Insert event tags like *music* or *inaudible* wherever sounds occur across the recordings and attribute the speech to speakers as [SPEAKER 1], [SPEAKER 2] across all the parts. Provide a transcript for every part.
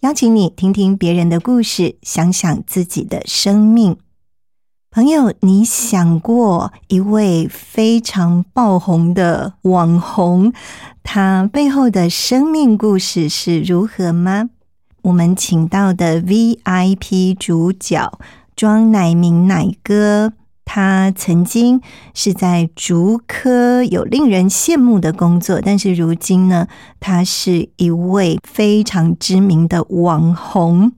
[SPEAKER 1] 邀请你听听别人的故事，想想自己的生命。朋友，你想过一位非常爆红的网红，他背后的生命故事是如何吗？我们请到的 VIP 主角。庄乃明乃哥，他曾经是在竹科有令人羡慕的工作，但是如今呢，他是一位非常知名的网红。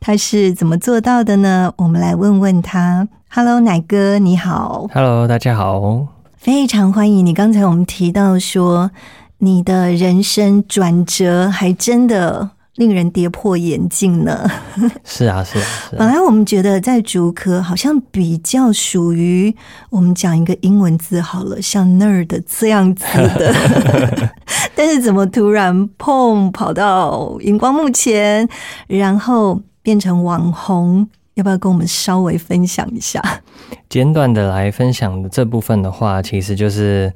[SPEAKER 1] 他是怎么做到的呢？我们来问问他。Hello，奶哥，你好。
[SPEAKER 2] Hello，大家好。
[SPEAKER 1] 非常欢迎你。刚才我们提到说，你的人生转折还真的。令人跌破眼镜呢。*laughs*
[SPEAKER 2] 是啊，是啊。
[SPEAKER 1] 本来我们觉得在竹科好像比较属于我们讲一个英文字好了，像 nerd 这样子的。*laughs* 但是怎么突然碰跑到荧光幕前，然后变成网红？要不要跟我们稍微分享一下？*laughs*
[SPEAKER 2] 简短的来分享的这部分的话，其实就是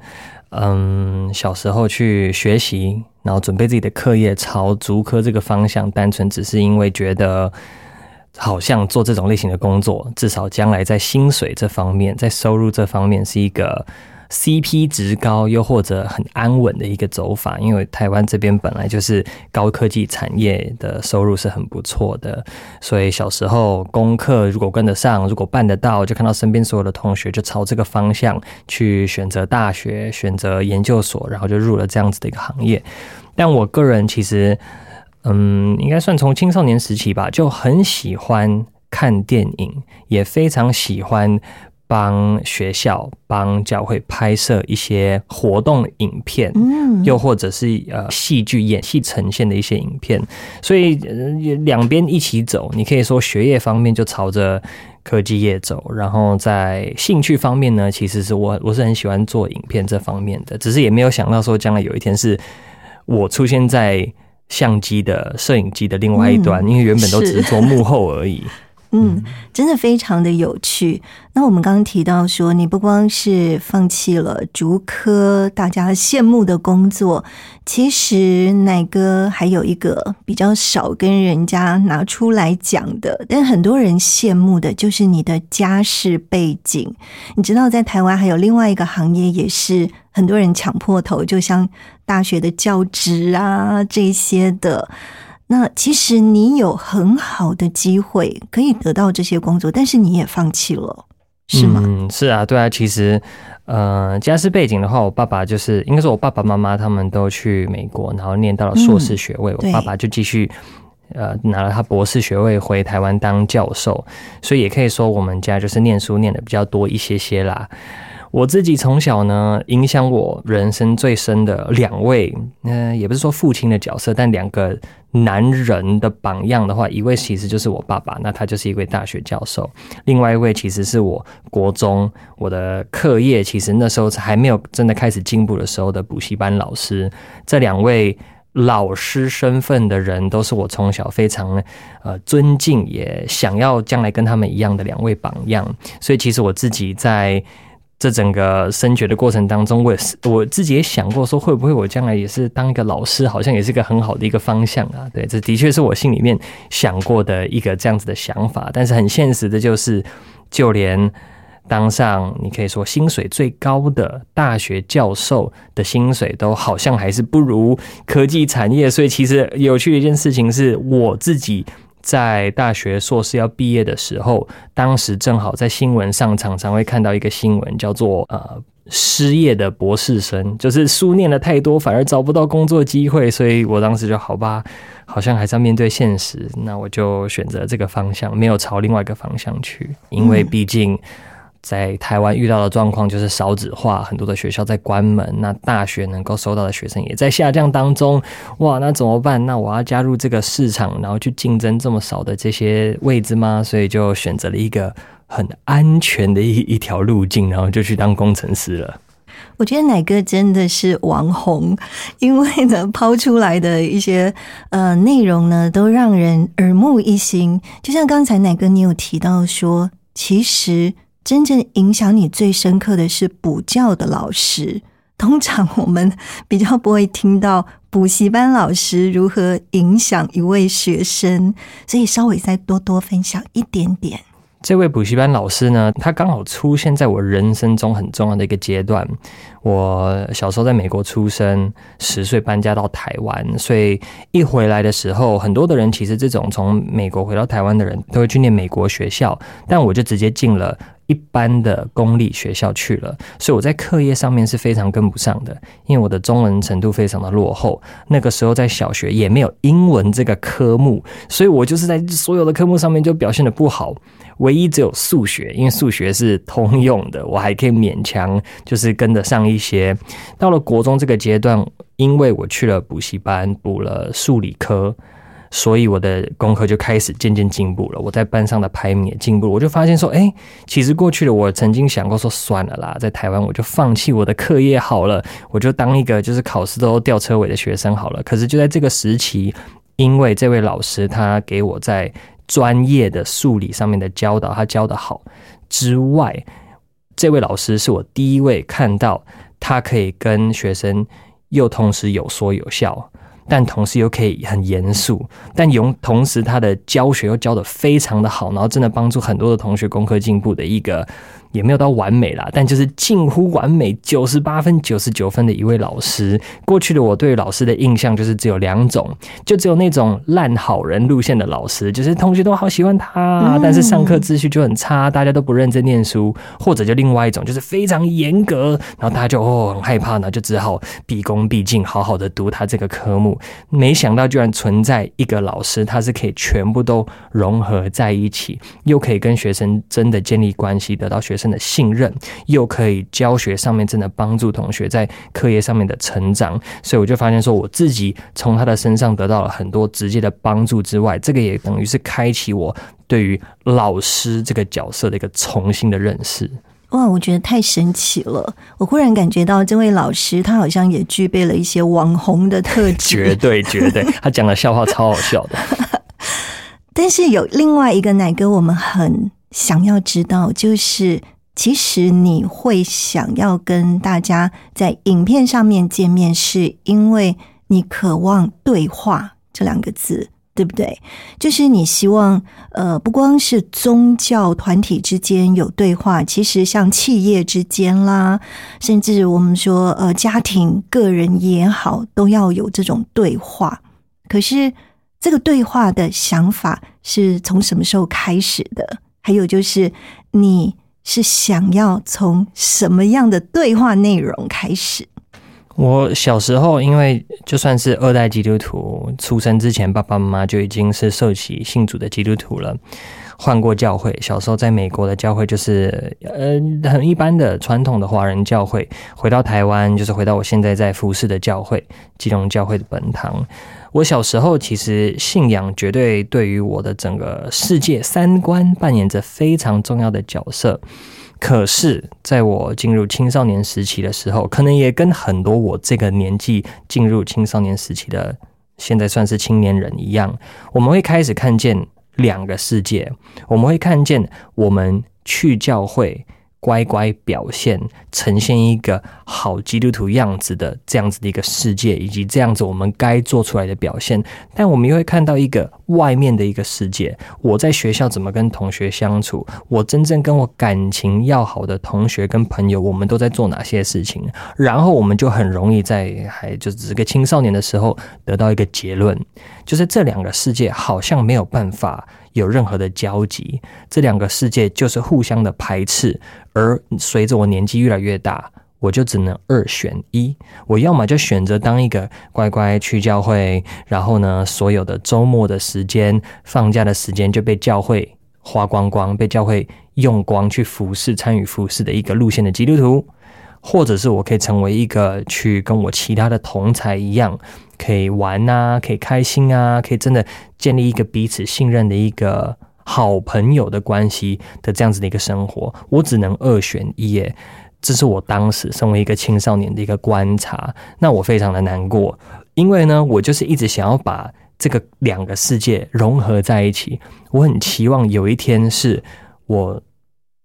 [SPEAKER 2] 嗯，小时候去学习。然后准备自己的课业，朝足科这个方向，单纯只是因为觉得好像做这种类型的工作，至少将来在薪水这方面，在收入这方面是一个。CP 值高，又或者很安稳的一个走法，因为台湾这边本来就是高科技产业的收入是很不错的，所以小时候功课如果跟得上，如果办得到，就看到身边所有的同学就朝这个方向去选择大学、选择研究所，然后就入了这样子的一个行业。但我个人其实，嗯，应该算从青少年时期吧，就很喜欢看电影，也非常喜欢。帮学校、帮教会拍摄一些活动影片，嗯，又或者是呃戏剧演戏呈现的一些影片，所以两边一起走。你可以说学业方面就朝着科技业走，然后在兴趣方面呢，其实是我我是很喜欢做影片这方面的，只是也没有想到说将来有一天是我出现在相机的摄影机的另外一端，因为原本都只是做幕后而已。
[SPEAKER 1] 嗯，真的非常的有趣。那我们刚刚提到说，你不光是放弃了竹科大家羡慕的工作，其实奶哥还有一个比较少跟人家拿出来讲的，但很多人羡慕的就是你的家世背景。你知道，在台湾还有另外一个行业，也是很多人抢破头，就像大学的教职啊这些的。那其实你有很好的机会可以得到这些工作，但是你也放弃了，是吗？
[SPEAKER 2] 嗯，是啊，对啊。其实，呃，家世背景的话，我爸爸就是应该说，我爸爸妈妈他们都去美国，然后念到了硕士学位，我爸爸就继续呃拿了他博士学位回台湾当教授，所以也可以说我们家就是念书念的比较多一些些啦。我自己从小呢，影响我人生最深的两位，嗯，也不是说父亲的角色，但两个男人的榜样的话，一位其实就是我爸爸，那他就是一位大学教授；另外一位其实是我国中我的课业，其实那时候还没有真的开始进步的时候的补习班老师。这两位老师身份的人，都是我从小非常呃尊敬，也想要将来跟他们一样的两位榜样。所以其实我自己在。这整个升学的过程当中，我也是我自己也想过，说会不会我将来也是当一个老师，好像也是一个很好的一个方向啊。对，这的确是我心里面想过的一个这样子的想法。但是很现实的就是，就连当上你可以说薪水最高的大学教授的薪水，都好像还是不如科技产业。所以其实有趣的一件事情是，我自己在大学硕士要毕业的时候，当时正好在新闻上常常会看到一个新闻，叫做呃失业的博士生，就是书念了太多，反而找不到工作机会，所以我当时就好吧，好像还是要面对现实，那我就选择这个方向，没有朝另外一个方向去，因为毕竟。在台湾遇到的状况就是少子化，很多的学校在关门，那大学能够收到的学生也在下降当中。哇，那怎么办？那我要加入这个市场，然后去竞争这么少的这些位置吗？所以就选择了一个很安全的一一条路径，然后就去当工程师了。
[SPEAKER 1] 我觉得奶哥真的是网红，因为呢抛出来的一些呃内容呢，都让人耳目一新。就像刚才奶哥你有提到说，其实。真正影响你最深刻的是补教的老师。通常我们比较不会听到补习班老师如何影响一位学生，所以稍微再多多分享一点点。
[SPEAKER 2] 这位补习班老师呢，他刚好出现在我人生中很重要的一个阶段。我小时候在美国出生，十岁搬家到台湾，所以一回来的时候，很多的人其实这种从美国回到台湾的人都会去念美国学校，但我就直接进了。一般的公立学校去了，所以我在课业上面是非常跟不上的，因为我的中文程度非常的落后。那个时候在小学也没有英文这个科目，所以我就是在所有的科目上面就表现的不好，唯一只有数学，因为数学是通用的，我还可以勉强就是跟得上一些。到了国中这个阶段，因为我去了补习班补了数理科。所以我的功课就开始渐渐进步了，我在班上的排名也进步。我就发现说，哎，其实过去的我曾经想过说，算了啦，在台湾我就放弃我的课业好了，我就当一个就是考试都吊车尾的学生好了。可是就在这个时期，因为这位老师他给我在专业的数理上面的教导，他教的好之外，这位老师是我第一位看到他可以跟学生又同时有说有笑。但同时又可以很严肃，但用同时他的教学又教的非常的好，然后真的帮助很多的同学功课进步的一个。也没有到完美啦，但就是近乎完美，九十八分、九十九分的一位老师。过去的我对老师的印象就是只有两种，就只有那种烂好人路线的老师，就是同学都好喜欢他，但是上课秩序就很差，大家都不认真念书；或者就另外一种，就是非常严格，然后大家就哦很害怕呢，就只好毕恭毕敬，好好的读他这个科目。没想到居然存在一个老师，他是可以全部都融合在一起，又可以跟学生真的建立关系，得到学。生的信任，又可以教学上面真的帮助同学在课业上面的成长，所以我就发现说，我自己从他的身上得到了很多直接的帮助之外，这个也等于是开启我对于老师这个角色的一个重新的认识。
[SPEAKER 1] 哇，我觉得太神奇了！我忽然感觉到这位老师他好像也具备了一些网红的特质，*laughs*
[SPEAKER 2] 绝对绝对，他讲的笑话超好笑的。*laughs*
[SPEAKER 1] 但是有另外一个奶哥，我们很。想要知道，就是其实你会想要跟大家在影片上面见面，是因为你渴望对话这两个字，对不对？就是你希望，呃，不光是宗教团体之间有对话，其实像企业之间啦，甚至我们说，呃，家庭、个人也好，都要有这种对话。可是，这个对话的想法是从什么时候开始的？还有就是，你是想要从什么样的对话内容开始？
[SPEAKER 2] 我小时候，因为就算是二代基督徒，出生之前爸爸妈妈就已经是受洗信主的基督徒了，换过教会。小时候在美国的教会就是呃很一般的传统的华人教会，回到台湾就是回到我现在在服侍的教会——基隆教会的本堂。我小时候其实信仰绝对对于我的整个世界三观扮演着非常重要的角色。可是，在我进入青少年时期的时候，可能也跟很多我这个年纪进入青少年时期的现在算是青年人一样，我们会开始看见两个世界。我们会看见我们去教会乖乖表现，呈现一个好基督徒样子的这样子的一个世界，以及这样子我们该做出来的表现。但我们又会看到一个外面的一个世界。我在学校怎么跟同学相处？我真正跟我感情要好的同学跟朋友，我们都在做哪些事情？然后我们就很容易在还就只是个青少年的时候得到一个结论，就是这两个世界好像没有办法。有任何的交集，这两个世界就是互相的排斥。而随着我年纪越来越大，我就只能二选一。我要么就选择当一个乖乖去教会，然后呢，所有的周末的时间、放假的时间就被教会花光光，被教会用光去服侍、参与服侍的一个路线的基督徒；或者是我可以成为一个去跟我其他的同才一样。可以玩啊，可以开心啊，可以真的建立一个彼此信任的一个好朋友的关系的这样子的一个生活，我只能二选一耶。这是我当时身为一个青少年的一个观察，那我非常的难过，因为呢，我就是一直想要把这个两个世界融合在一起。我很期望有一天是我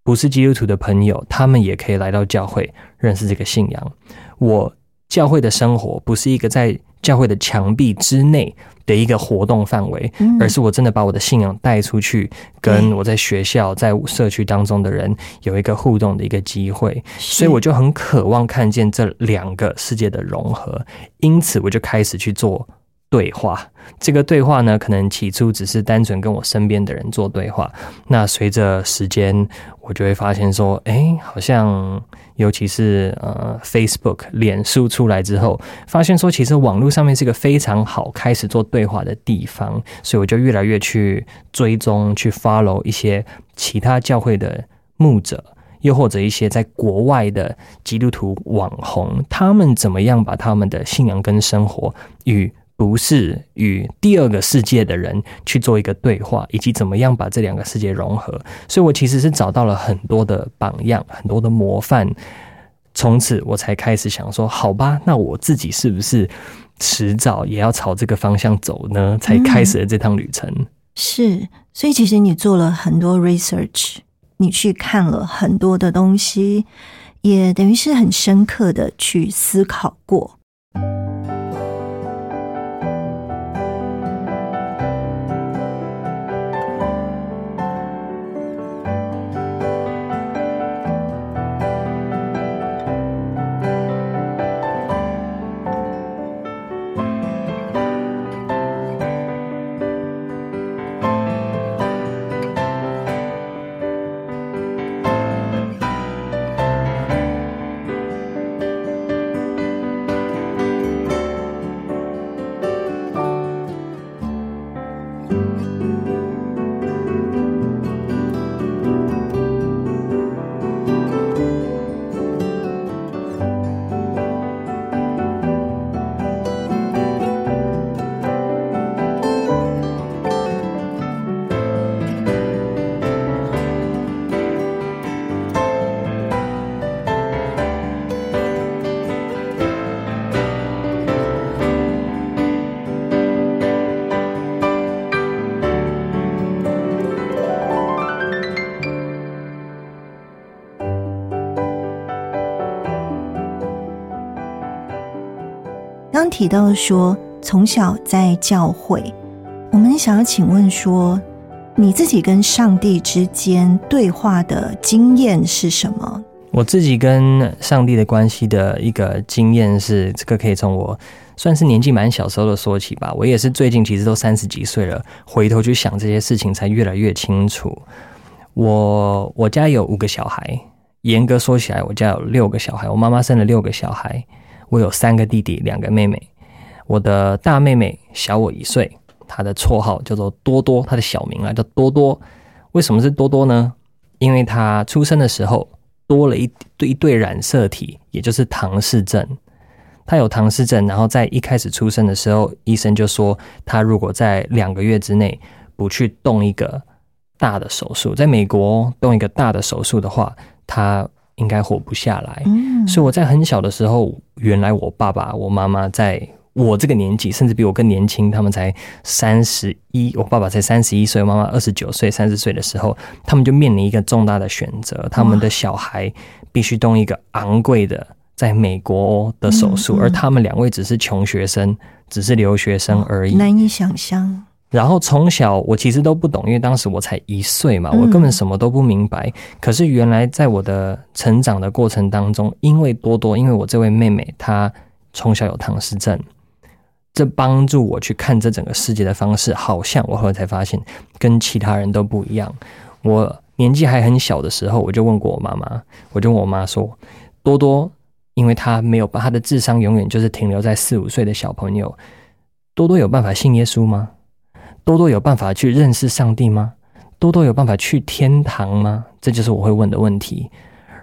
[SPEAKER 2] 不是基督徒的朋友，他们也可以来到教会认识这个信仰。我教会的生活不是一个在教会的墙壁之内的一个活动范围，而是我真的把我的信仰带出去，跟我在学校、在社区当中的人有一个互动的一个机会，所以我就很渴望看见这两个世界的融合，因此我就开始去做对话。这个对话呢，可能起初只是单纯跟我身边的人做对话，那随着时间，我就会发现说，哎，好像。尤其是呃，Facebook、脸书出来之后，发现说其实网络上面是一个非常好开始做对话的地方，所以我就越来越去追踪、去 follow 一些其他教会的牧者，又或者一些在国外的基督徒网红，他们怎么样把他们的信仰跟生活与。不是与第二个世界的人去做一个对话，以及怎么样把这两个世界融合。所以我其实是找到了很多的榜样，很多的模范。从此我才开始想说，好吧，那我自己是不是迟早也要朝这个方向走呢？才开始了这趟旅程。
[SPEAKER 1] 是，所以其实你做了很多 research，你去看了很多的东西，也等于是很深刻的去思考过。提到说，从小在教会，我们想要请问说，你自己跟上帝之间对话的经验是什么？
[SPEAKER 2] 我自己跟上帝的关系的一个经验是，这个可以从我算是年纪蛮小时候的说起吧。我也是最近其实都三十几岁了，回头去想这些事情才越来越清楚。我我家有五个小孩，严格说起来，我家有六个小孩，我妈妈生了六个小孩。我有三个弟弟，两个妹妹。我的大妹妹小我一岁，她的绰号叫做多多，她的小名啊叫多多。为什么是多多呢？因为她出生的时候多了一对一对染色体，也就是唐氏症。她有唐氏症，然后在一开始出生的时候，医生就说，她如果在两个月之内不去动一个大的手术，在美国动一个大的手术的话，她。应该活不下来，所以我在很小的时候，原来我爸爸、我妈妈在我这个年纪，甚至比我更年轻，他们才三十一，我爸爸才三十一岁，妈妈二十九岁、三十岁的时候，他们就面临一个重大的选择，他们的小孩必须动一个昂贵的在美国的手术，
[SPEAKER 1] 嗯嗯
[SPEAKER 2] 而他们两位只是穷学生，只是留学生而已。
[SPEAKER 1] 难以想象。
[SPEAKER 2] 然后从小我其实都不懂，因为当时我才一岁嘛，
[SPEAKER 1] 嗯
[SPEAKER 2] 我根本什么都不明白。可是原来在我的成长的过程当中，因为多多，因为我这位妹妹她从小有唐氏症，这帮助我去看这整个世界的方式，好像我后来才发现跟其他人都不一样。我年纪还很小的时候，我就问过我妈妈，我就问我妈说：“多多，因为他没有把他的智商永远就是停留在四五岁的小朋友，多多有办法信耶稣吗？”多多有办法去认识上帝吗？多多有办法去天堂吗？这就是我会问的问题。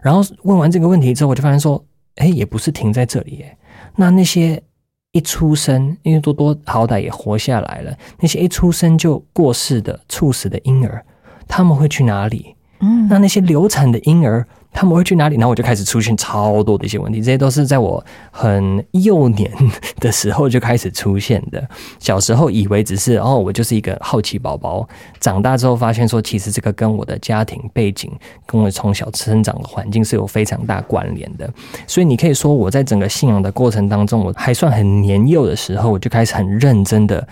[SPEAKER 2] 然后问完这个问题之后，我就发现说，哎，也不是停在这里耶。那那些一出生，因为多多好歹也活下来了，那些一出生就过世的、猝死的婴儿，他们会去哪里？
[SPEAKER 1] 嗯，
[SPEAKER 2] 那那些流产的婴儿，他们会去哪里？然后我就开始出现超多的一些问题，这些都是在我很幼年的时候就开始出现的。小时候以为只是哦，我就是一个好奇宝宝，长大之后发现说，其实这个跟我的家庭背景、跟我从小生长的环境是有非常大关联的。所以你可以说，我在整个信仰的过程当中，我还算很年幼的时候，我就开始很认真的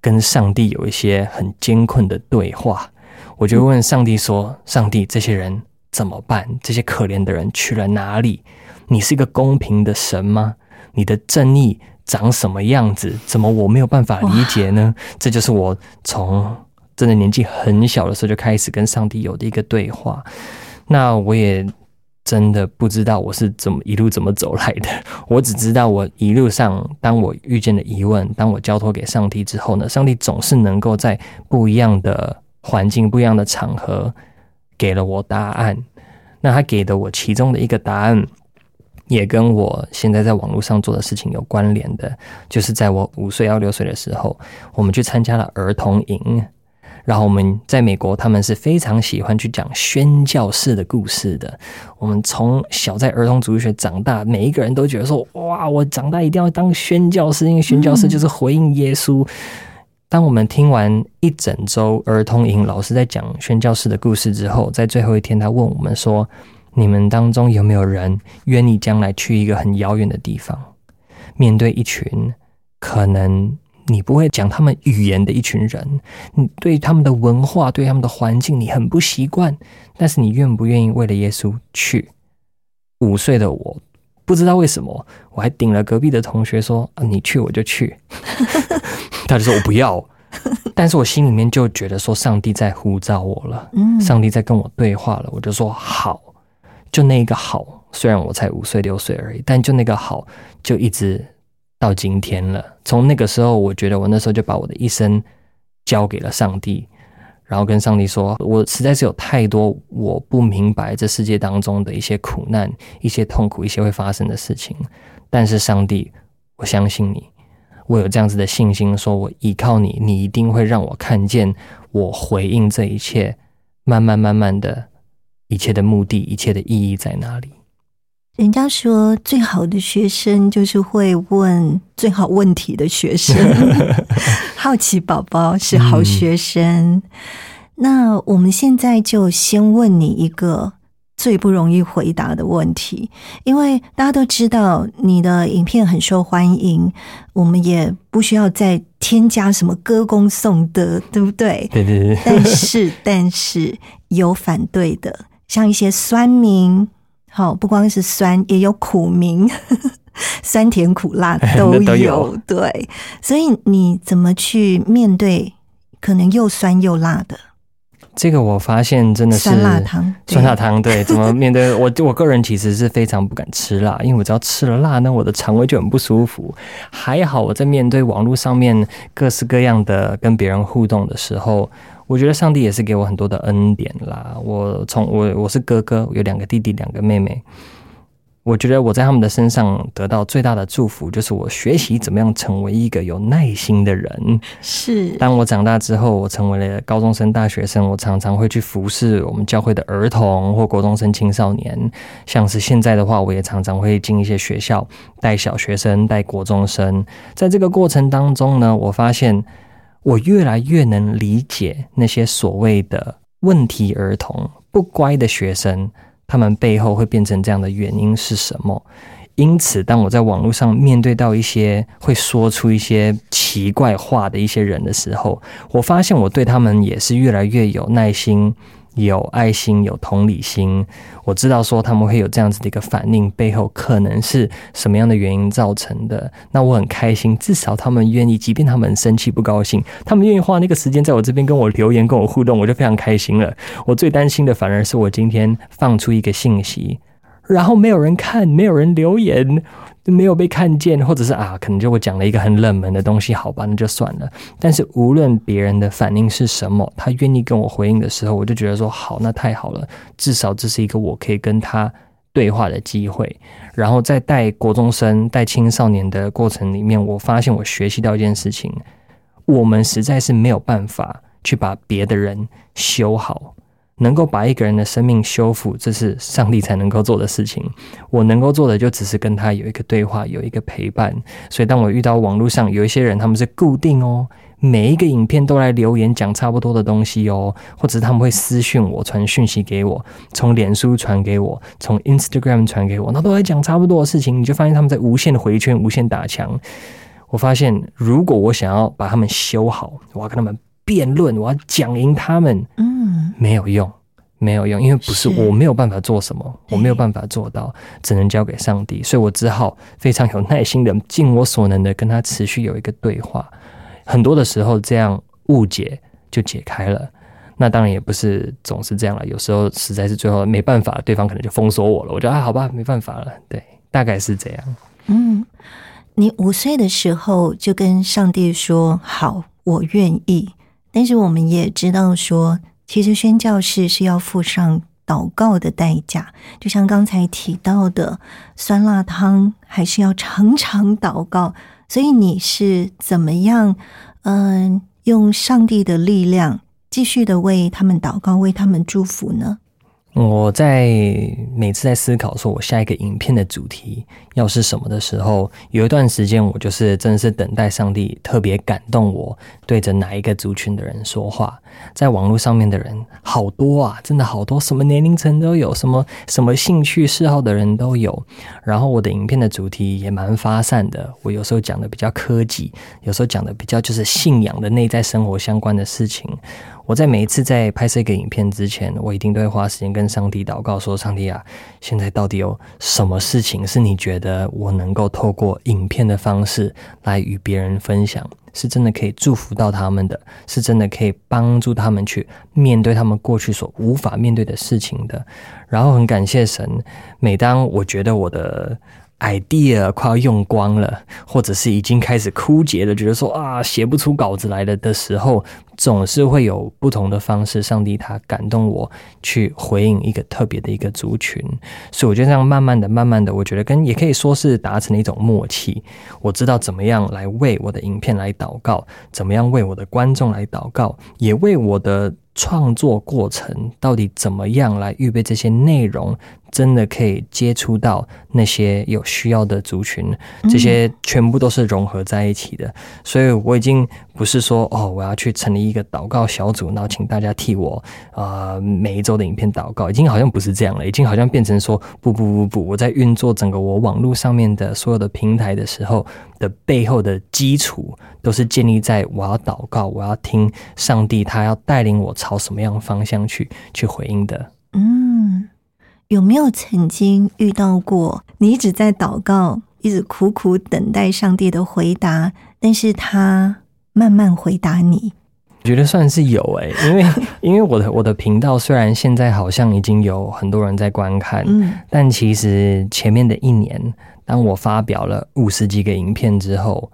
[SPEAKER 2] 跟上帝有一些很艰困的对话。我就问上帝说：“上帝，这些人怎么办？这些可怜的人去了哪里？你是一个公平的神吗？你的正义长什么样子？怎么我没有办法理解呢？”这就是我从真的年纪很小的时候就开始跟上帝有的一个对话。那我也真的不知道我是怎么一路怎么走来的，*laughs* 我只知道我一路上，当我遇见了疑问，当我交托给上帝之后呢，上帝总是能够在不一样的环境、不一样的场合给了我答案。那他给的我其中的一个答案，也跟我现在在网络上做的事情有关联的，就是在我五岁到六岁的时候，我们去参加了儿童营。然后我们在美国，他们是非常喜欢去讲宣教式的故事的。我们从小在儿童主义学长大，每一个人都觉得说：“哇，我长大一定要当宣教师，因为宣教师就是回应耶稣。当我们听完一整周儿童营老师在讲宣教士的故事之后，在最后一天，他问我们说：“你们当中有没有人愿意将来去一个很遥远的地方，面对一群可能你不会讲他们语言的一群人，你对他们的文化、对他们的环境你很不习惯，但是你愿不愿意为了耶稣去？”五岁的我不知道为什么，我还顶了隔壁的同学说：“啊，你去我就去。” *laughs* 他就说我不要，但是我心里面就觉得说上帝在呼召我了，
[SPEAKER 1] 嗯，
[SPEAKER 2] 上帝在跟我对话了，我就说好，就那一个好，虽然我才五岁六岁而已，但就那个好，就一直到今天了。从那个时候，我觉得我那时候就把我的一生交给了上帝，然后跟上帝说，我实在是有太多我不明白这世界当中的一些苦难、一些痛苦、一些会发生的事情，但是上帝，我相信你。我有这样子的信心，说我依靠你，你一定会让我看见我回应这一切，慢慢慢慢的，一切的目的，一切的意义在哪里？
[SPEAKER 1] 人家说最好的学生就是会问最好问题的学生，*laughs* 好奇宝宝是好学生。那我们现在就先问你一个最不容易回答的问题，因为大家都知道你的影片很受欢迎，我们也不需要再添加什么歌功颂德，对不对？
[SPEAKER 2] 对对对，
[SPEAKER 1] 但是，*laughs* 但是有反对的，像一些酸民，好，不光是酸，也有苦民，*laughs* 酸甜苦辣都有。*laughs*
[SPEAKER 2] 都有
[SPEAKER 1] 对，所以你怎么去面对可能又酸又辣的
[SPEAKER 2] 这个我发现真的是
[SPEAKER 1] 酸辣汤？
[SPEAKER 2] 酸辣汤对，*laughs* 怎么面对我？我个人其实是非常不敢吃辣，因为我只要吃了辣，那我的肠胃就很不舒服。还好我在面对网络上面各式各样的跟别人互动的时候，我觉得上帝也是给我很多的恩典啦。我从我我是哥哥，有两个弟弟，两个妹妹。我觉得我在他们的身上得到最大的祝福，就是我学习怎么样成为一个有耐心的人。
[SPEAKER 1] 是，
[SPEAKER 2] 当我长大之后，我成为了高中生、大学生，我常常会去服侍我们教会的儿童或国中生、青少年。像是现在的话，我也常常会进一些学校带小学生、带国中生。在这个过程当中呢，我发现我越来越能理解那些所谓的问题儿童、不乖的学生。他们背后会变成这样的原因是什么？因此，当我在网络上面对到一些会说出一些奇怪话的一些人的时候，我发现我对他们也是越来越有耐心。有爱心，有同理心。我知道说他们会有这样子的一个反应，背后可能是什么样的原因造成的。那我很开心，至少他们愿意，即便他们生气不高兴，他们愿意花那个时间在我这边跟我留言、跟我互动，我就非常开心了。我最担心的反而是我今天放出一个信息，然后没有人看，没有人留言。没有被看见，或者是啊，可能就我讲了一个很冷门的东西，好吧，那就算了。但是无论别人的反应是什么，他愿意跟我回应的时候，我就觉得说好，那太好了，至少这是一个我可以跟他对话的机会。然后在带国中生、带青少年的过程里面，我发现我学习到一件事情：我们实在是没有办法去把别的人修好。能够把一个人的生命修复，这是上帝才能够做的事情。我能够做的就只是跟他有一个对话，有一个陪伴。所以，当我遇到网络上有一些人，他们是固定哦，每一个影片都来留言讲差不多的东西哦，或者他们会私讯我，传讯息给我，从脸书传给我，从 Instagram 传给我，那都在讲差不多的事情。你就发现他们在无限的回圈，无限打墙。我发现，如果我想要把他们修好，我要跟他们。辩论，我要讲赢他们，嗯，没有用，没有用，因为不是我没有办法做什么，我没有办法做到，只能交给上帝，所以我只好非常有耐心的，尽我所能的跟他持续有一个对话。很多的时候，这样误解就解开了。那当然也不是总是这样了，有时候实在是最后没办法，对方可能就封锁我了。我觉得啊，好吧，没办法了，对，大概是这样。
[SPEAKER 1] 嗯，你五岁的时候就跟上帝说：“好，我愿意。”但是我们也知道，说其实宣教士是要付上祷告的代价，就像刚才提到的酸辣汤，还是要常常祷告。所以你是怎么样，嗯，用上帝的力量继续的为他们祷告，为他们祝福呢？
[SPEAKER 2] 我在每次在思考说我下一个影片的主题要是什么的时候，有一段时间我就是真的是等待上帝特别感动我，对着哪一个族群的人说话。在网络上面的人好多啊，真的好多，什么年龄层都有，什么什么兴趣嗜好的人都有。然后我的影片的主题也蛮发散的，我有时候讲的比较科技，有时候讲的比较就是信仰的内在生活相关的事情。我在每一次在拍摄一个影片之前，我一定都会花时间跟上帝祷告，说：“上帝啊，现在到底有什么事情是你觉得我能够透过影片的方式来与别人分享，是真的可以祝福到他们的，是真的可以帮助他们去面对他们过去所无法面对的事情的。”然后很感谢神，每当我觉得我的。Idea 快要用光了，或者是已经开始枯竭了，觉得说啊写不出稿子来了的时候，总是会有不同的方式，上帝他感动我去回应一个特别的一个族群，所以我就这样慢慢的、慢慢的，我觉得跟也可以说是达成了一种默契。我知道怎么样来为我的影片来祷告，怎么样为我的观众来祷告，也为我的创作过程到底怎么样来预备这些内容。真的可以接触到那些有需要的族群，这些全部都是融合在一起的。所以我已经不是说哦，我要去成立一个祷告小组，然后请大家替我啊每一周的影片祷告，已经好像不是这样了，已经好像变成说不不不不，我在运作整个我网络上面的所有的平台的时候的背后的基础，都是建立在我要祷告，我要听上帝他要带领我朝什么样的方向去去回应的。嗯。
[SPEAKER 1] 有没有曾经遇到过你一直在祷告，一直苦苦等待上帝的回答，但是他慢慢回答你？
[SPEAKER 2] 我觉得算是有诶，因为 *laughs* 因为我的我的频道虽然现在好像已经有很多人在观看，嗯，但其实前面的一年，当我发表了五十几个影片之后，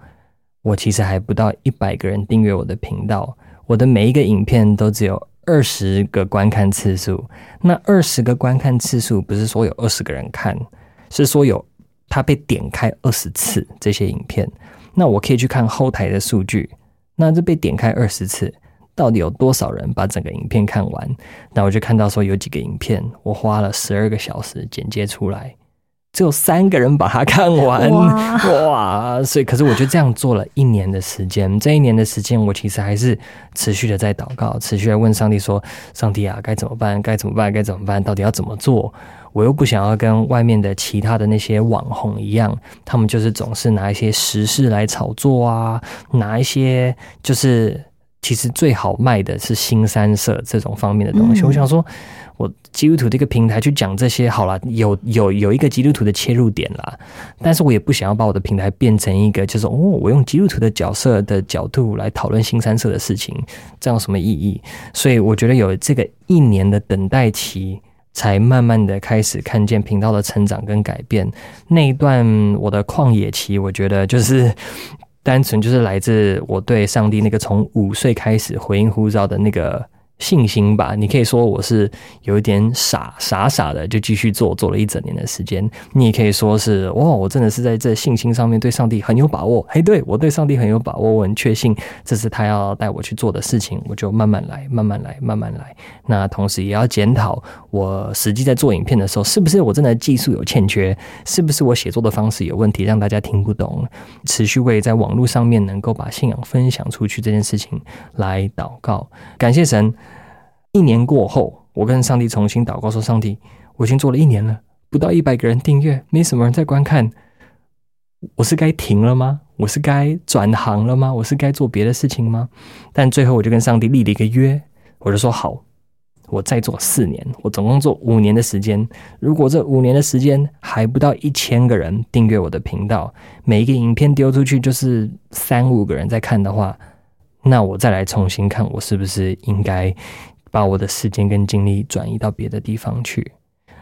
[SPEAKER 2] 我其实还不到一百个人订阅我的频道，我的每一个影片都只有。二十个观看次数，那二十个观看次数不是说有二十个人看，是说有它被点开二十次这些影片，那我可以去看后台的数据，那这被点开二十次，到底有多少人把整个影片看完？那我就看到说有几个影片，我花了十二个小时剪接出来。只有三个人把它看完，哇！所以，可是我就这样做了一年的时间。这一年的时间，我其实还是持续的在祷告，持续在问上帝说：“上帝啊，该怎么办？该怎么办？该怎么办？到底要怎么做？”我又不想要跟外面的其他的那些网红一样，他们就是总是拿一些时事来炒作啊，拿一些就是其实最好卖的是新三色这种方面的东西。我想说。我基督徒这个平台去讲这些好了，有有有一个基督徒的切入点啦，但是我也不想要把我的平台变成一个，就是哦，我用基督徒的角色的角度来讨论新三色的事情，这样有什么意义？所以我觉得有这个一年的等待期，才慢慢的开始看见频道的成长跟改变。那一段我的旷野期，我觉得就是 *laughs* 单纯就是来自我对上帝那个从五岁开始回应呼召的那个。信心吧，你可以说我是有一点傻傻傻的，就继续做，做了一整年的时间。你也可以说是哇，我真的是在这信心上面对上帝很有把握。嘿，对我对上帝很有把握，我很确信这是他要带我去做的事情，我就慢慢来，慢慢来，慢慢来。那同时也要检讨我实际在做影片的时候，是不是我真的技术有欠缺，是不是我写作的方式有问题，让大家听不懂。持续为在网络上面能够把信仰分享出去这件事情来祷告，感谢神。一年过后，我跟上帝重新祷告说：“上帝，我已经做了一年了，不到一百个人订阅，没什么人在观看，我是该停了吗？我是该转行了吗？我是该做别的事情吗？”但最后，我就跟上帝立了一个约，我就说：“好，我再做四年，我总共做五年的时间。如果这五年的时间还不到一千个人订阅我的频道，每一个影片丢出去就是三五个人在看的话，那我再来重新看，我是不是应该？”把我的时间跟精力转移到别的地方去。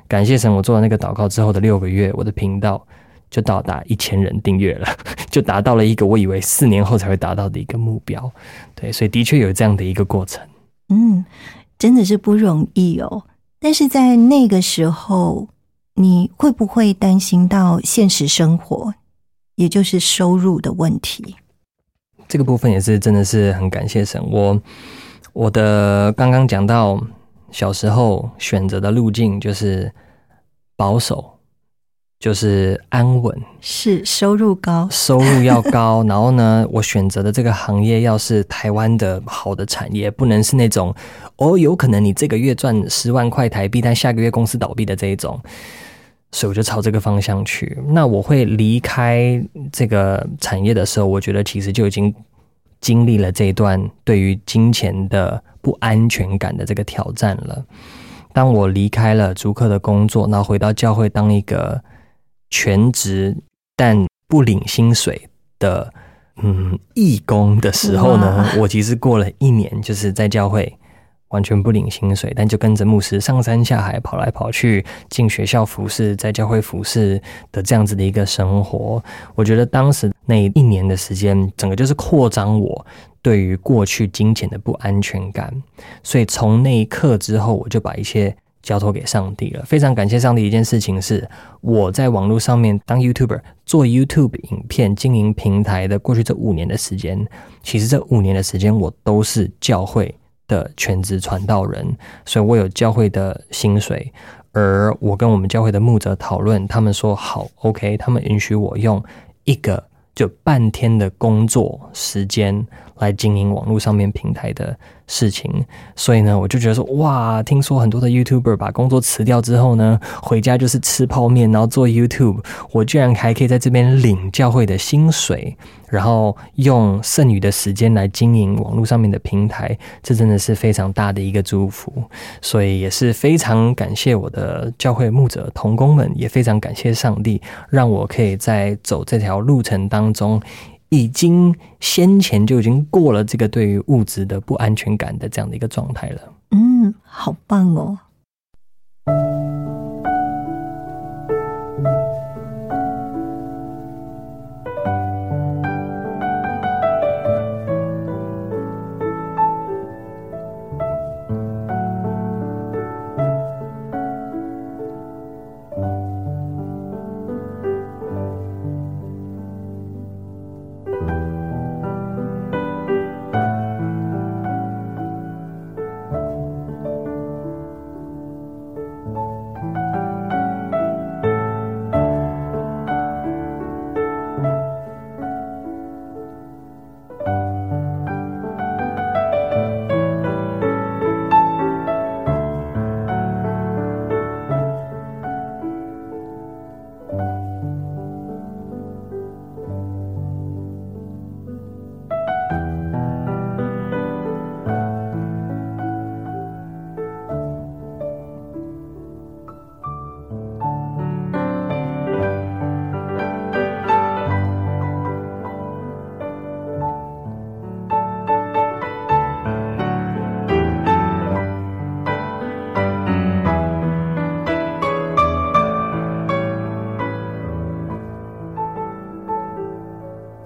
[SPEAKER 2] 感谢神，我做了那个祷告之后的六个月，我的频道就到达一千人订阅了，*laughs* 就达到了一个我以为四年后才会达到的一个目标。对，所以的确有这样的一个过程。
[SPEAKER 1] 嗯，真的是不容易哦。但是在那个时候，你会不会担心到现实生活，也就是收入的问题？
[SPEAKER 2] 这个部分也是真的是很感谢神，我。我的刚刚讲到小时候选择的路径就是保守，就是安稳，
[SPEAKER 1] 是收入高，
[SPEAKER 2] 收入要高。*laughs* 然后呢，我选择的这个行业要是台湾的好的产业，不能是那种哦，有可能你这个月赚十万块台币，但下个月公司倒闭的这一种。所以我就朝这个方向去。那我会离开这个产业的时候，我觉得其实就已经。经历了这一段对于金钱的不安全感的这个挑战了。当我离开了租客的工作，然后回到教会当一个全职但不领薪水的嗯义工的时候呢，我其实过了一年，就是在教会。完全不领薪水，但就跟着牧师上山下海跑来跑去，进学校服侍，在教会服侍的这样子的一个生活，我觉得当时那一年的时间，整个就是扩张我对于过去金钱的不安全感。所以从那一刻之后，我就把一切交托给上帝了。非常感谢上帝一件事情是，我在网络上面当 YouTuber 做 YouTube 影片经营平台的过去这五年的时间，其实这五年的时间我都是教会。的全职传道人，所以我有教会的薪水，而我跟我们教会的牧者讨论，他们说好，OK，他们允许我用一个就半天的工作时间来经营网络上面平台的。事情，所以呢，我就觉得说，哇，听说很多的 YouTuber 把工作辞掉之后呢，回家就是吃泡面，然后做 YouTube，我居然还可以在这边领教会的薪水，然后用剩余的时间来经营网络上面的平台，这真的是非常大的一个祝福，所以也是非常感谢我的教会牧者同工们，也非常感谢上帝，让我可以在走这条路程当中。已经先前就已经过了这个对于物质的不安全感的这样的一个状态了。
[SPEAKER 1] 嗯，好棒哦。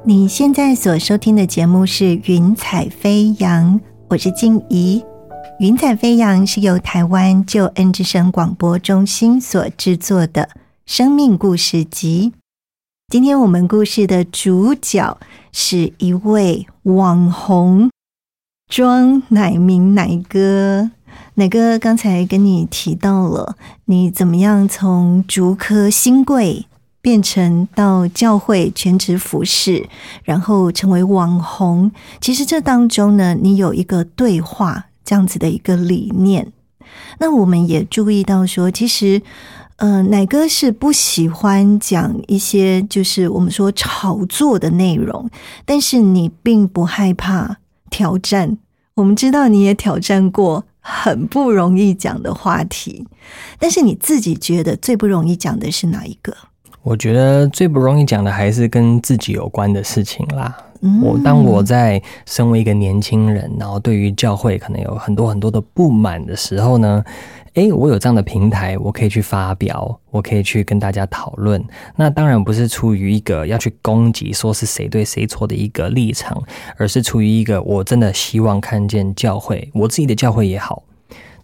[SPEAKER 1] 你现在所收听的节目是《云彩飞扬》，我是静怡。《云彩飞扬》是由台湾救恩之声广播中心所制作的生命故事集。今天我们故事的主角是一位网红庄乃明乃哥。乃哥刚才跟你提到了，你怎么样从竹科新贵变成到教会全职服侍，然后成为网红。其实这当中呢，你有一个对话这样子的一个理念。那我们也注意到说，其实，呃，奶哥是不喜欢讲一些就是我们说炒作的内容，但是你并不害怕挑战。我们知道你也挑战过。很不容易讲的话题，但是你自己觉得最不容易讲的是哪一个？
[SPEAKER 2] 我觉得最不容易讲的还是跟自己有关的事情啦。我当我在身为一个年轻人，然后对于教会可能有很多很多的不满的时候呢？诶，我有这样的平台，我可以去发表，我可以去跟大家讨论。那当然不是出于一个要去攻击，说是谁对谁错的一个立场，而是出于一个我真的希望看见教会，我自己的教会也好，